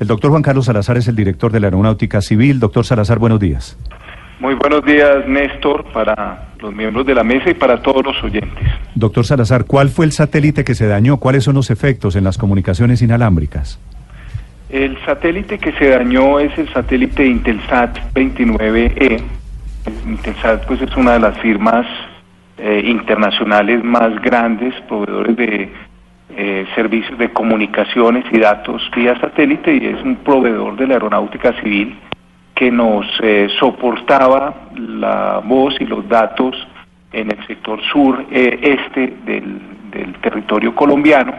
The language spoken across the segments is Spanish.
El doctor Juan Carlos Salazar es el director de la Aeronáutica Civil. Doctor Salazar, buenos días. Muy buenos días, Néstor, para los miembros de la mesa y para todos los oyentes. Doctor Salazar, ¿cuál fue el satélite que se dañó? ¿Cuáles son los efectos en las comunicaciones inalámbricas? El satélite que se dañó es el satélite Intelsat 29E. Intelsat pues es una de las firmas eh, internacionales más grandes, proveedores de eh, servicios de comunicaciones y datos vía satélite y es un proveedor de la aeronáutica civil que nos eh, soportaba la voz y los datos en el sector sur eh, este del, del, territorio colombiano.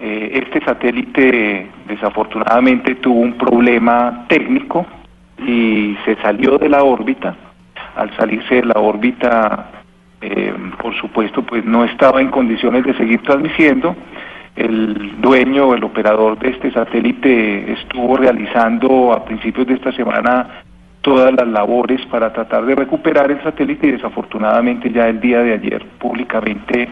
Eh, este satélite desafortunadamente tuvo un problema técnico y se salió de la órbita. Al salirse de la órbita, por supuesto, pues no estaba en condiciones de seguir transmitiendo. El dueño, el operador de este satélite estuvo realizando a principios de esta semana todas las labores para tratar de recuperar el satélite y desafortunadamente ya el día de ayer públicamente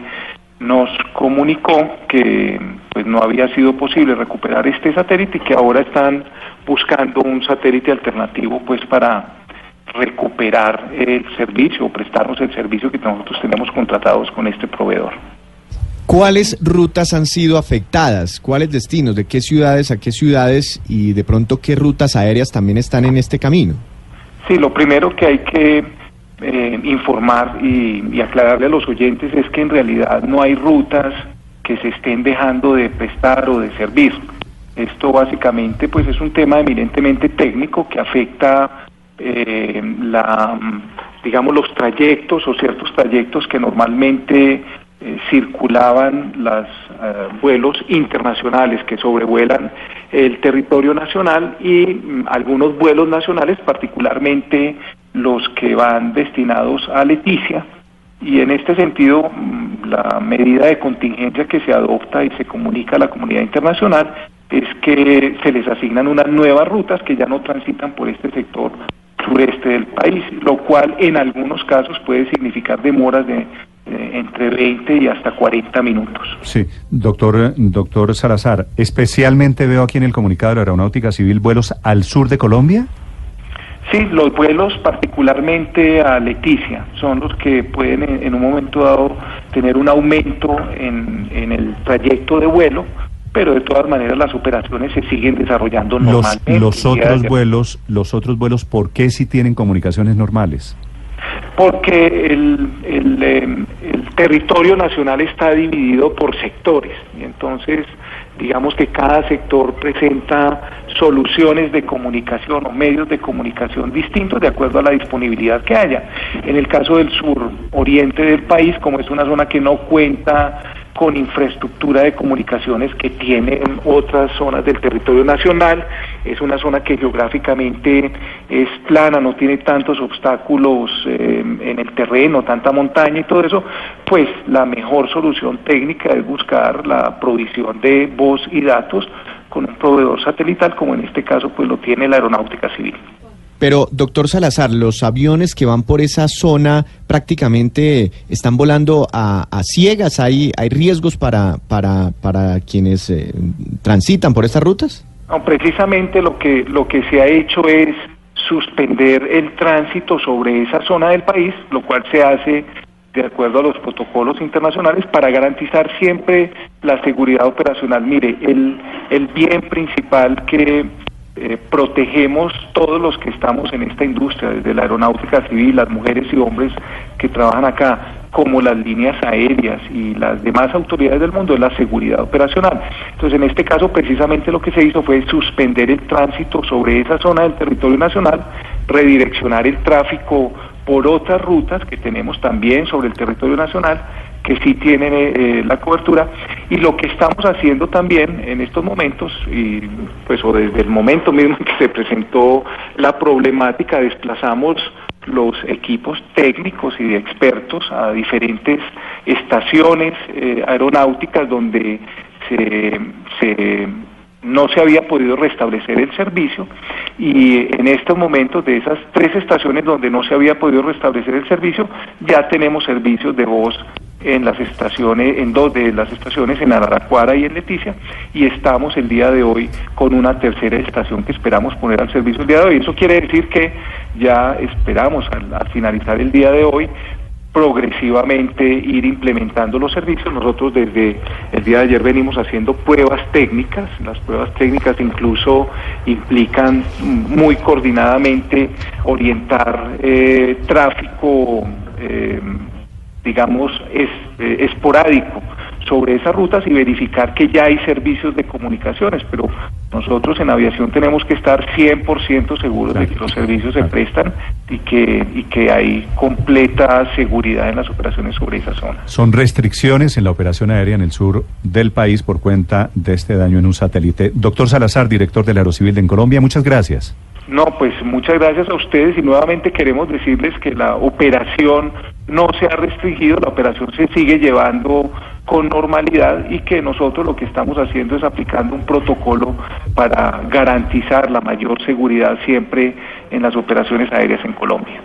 nos comunicó que pues no había sido posible recuperar este satélite y que ahora están buscando un satélite alternativo pues para recuperar el servicio o prestarnos el servicio que nosotros tenemos contratados con este proveedor. ¿Cuáles rutas han sido afectadas? ¿Cuáles destinos? ¿De qué ciudades a qué ciudades? Y de pronto, ¿qué rutas aéreas también están en este camino? Sí, lo primero que hay que eh, informar y, y, aclararle a los oyentes es que en realidad no hay rutas que se estén dejando de prestar o de servir. Esto básicamente pues es un tema eminentemente técnico que afecta eh, la, digamos, los trayectos o ciertos trayectos que normalmente eh, circulaban los eh, vuelos internacionales que sobrevuelan el territorio nacional y mm, algunos vuelos nacionales, particularmente los que van destinados a Leticia. Y en este sentido, mm, la medida de contingencia que se adopta y se comunica a la comunidad internacional es que se les asignan unas nuevas rutas que ya no transitan por este sector sureste del país, lo cual en algunos casos puede significar demoras de entre 20 y hasta 40 minutos. Sí, doctor, doctor Salazar, especialmente veo aquí en el comunicado de la Aeronáutica Civil vuelos al sur de Colombia. Sí, los vuelos particularmente a Leticia son los que pueden en, un momento dado tener un aumento en, en, el trayecto de vuelo, pero de todas maneras las operaciones se siguen desarrollando normalmente. Los, los otros vuelos, los otros vuelos, ¿por qué si tienen comunicaciones normales? porque el, el, el, territorio nacional está dividido por sectores y entonces digamos que cada sector presenta soluciones de comunicación o medios de comunicación distintos de acuerdo a la disponibilidad que haya. En el caso del sur oriente del país, como es una zona que no cuenta con infraestructura de comunicaciones que tienen otras zonas del territorio nacional. Es una zona que geográficamente es plana, no tiene tantos obstáculos eh, en el terreno, tanta montaña y todo eso. Pues la mejor solución técnica es buscar la provisión de voz y datos con un proveedor satelital, como en este caso pues lo tiene la aeronáutica civil. Pero, doctor Salazar, los aviones que van por esa zona prácticamente están volando a, ciegas. ¿Hay, ¿Hay riesgos para, para, para quienes eh, transitan por estas rutas? No, precisamente lo que, lo que se ha hecho es suspender el tránsito sobre esa zona del país, lo cual se hace de acuerdo a los protocolos internacionales para garantizar siempre la seguridad operacional. Mire, el, el bien principal que eh, protegemos todos los que estamos en esta industria, desde la aeronáutica civil, las mujeres y hombres que trabajan acá, como las líneas aéreas y las demás autoridades del mundo, es la seguridad operacional. Entonces, en este caso, precisamente lo que se hizo fue suspender el tránsito sobre esa zona del territorio nacional, redireccionar el tráfico por otras rutas que tenemos también sobre el territorio nacional que sí tienen eh, la cobertura. Y lo que estamos haciendo también en estos momentos y pues o desde el momento mismo en que se presentó la problemática desplazamos los equipos técnicos y de expertos a diferentes estaciones eh, aeronáuticas donde se no se había podido restablecer el servicio. Y en estos momentos de esas tres estaciones donde no se había podido restablecer el servicio ya tenemos servicios de voz en las estaciones, en dos de las estaciones, en Araraquara y en Leticia, y estamos el día de hoy con una tercera estación que esperamos poner al servicio el día de hoy. Eso quiere decir que ya esperamos al finalizar el día de hoy progresivamente ir implementando los servicios. Nosotros desde el día de ayer venimos haciendo pruebas técnicas. Las pruebas técnicas incluso implican muy coordinadamente orientar eh, tráfico, eh, digamos, es, eh, esporádico sobre esas rutas y verificar que ya hay servicios de comunicaciones, pero nosotros en aviación tenemos que estar 100% seguros de que los servicios se prestan y que, y que hay completa seguridad en las operaciones sobre esa zona. Son restricciones en la operación aérea en el sur del país por cuenta de este daño en un satélite. Doctor Salazar, director del Aerocivil de en Colombia, muchas gracias. No, pues muchas gracias a ustedes y nuevamente queremos decirles que la operación no se ha restringido, la operación se sigue llevando con normalidad y que nosotros lo que estamos haciendo es aplicando un protocolo para garantizar la mayor seguridad siempre en las operaciones aéreas en Colombia.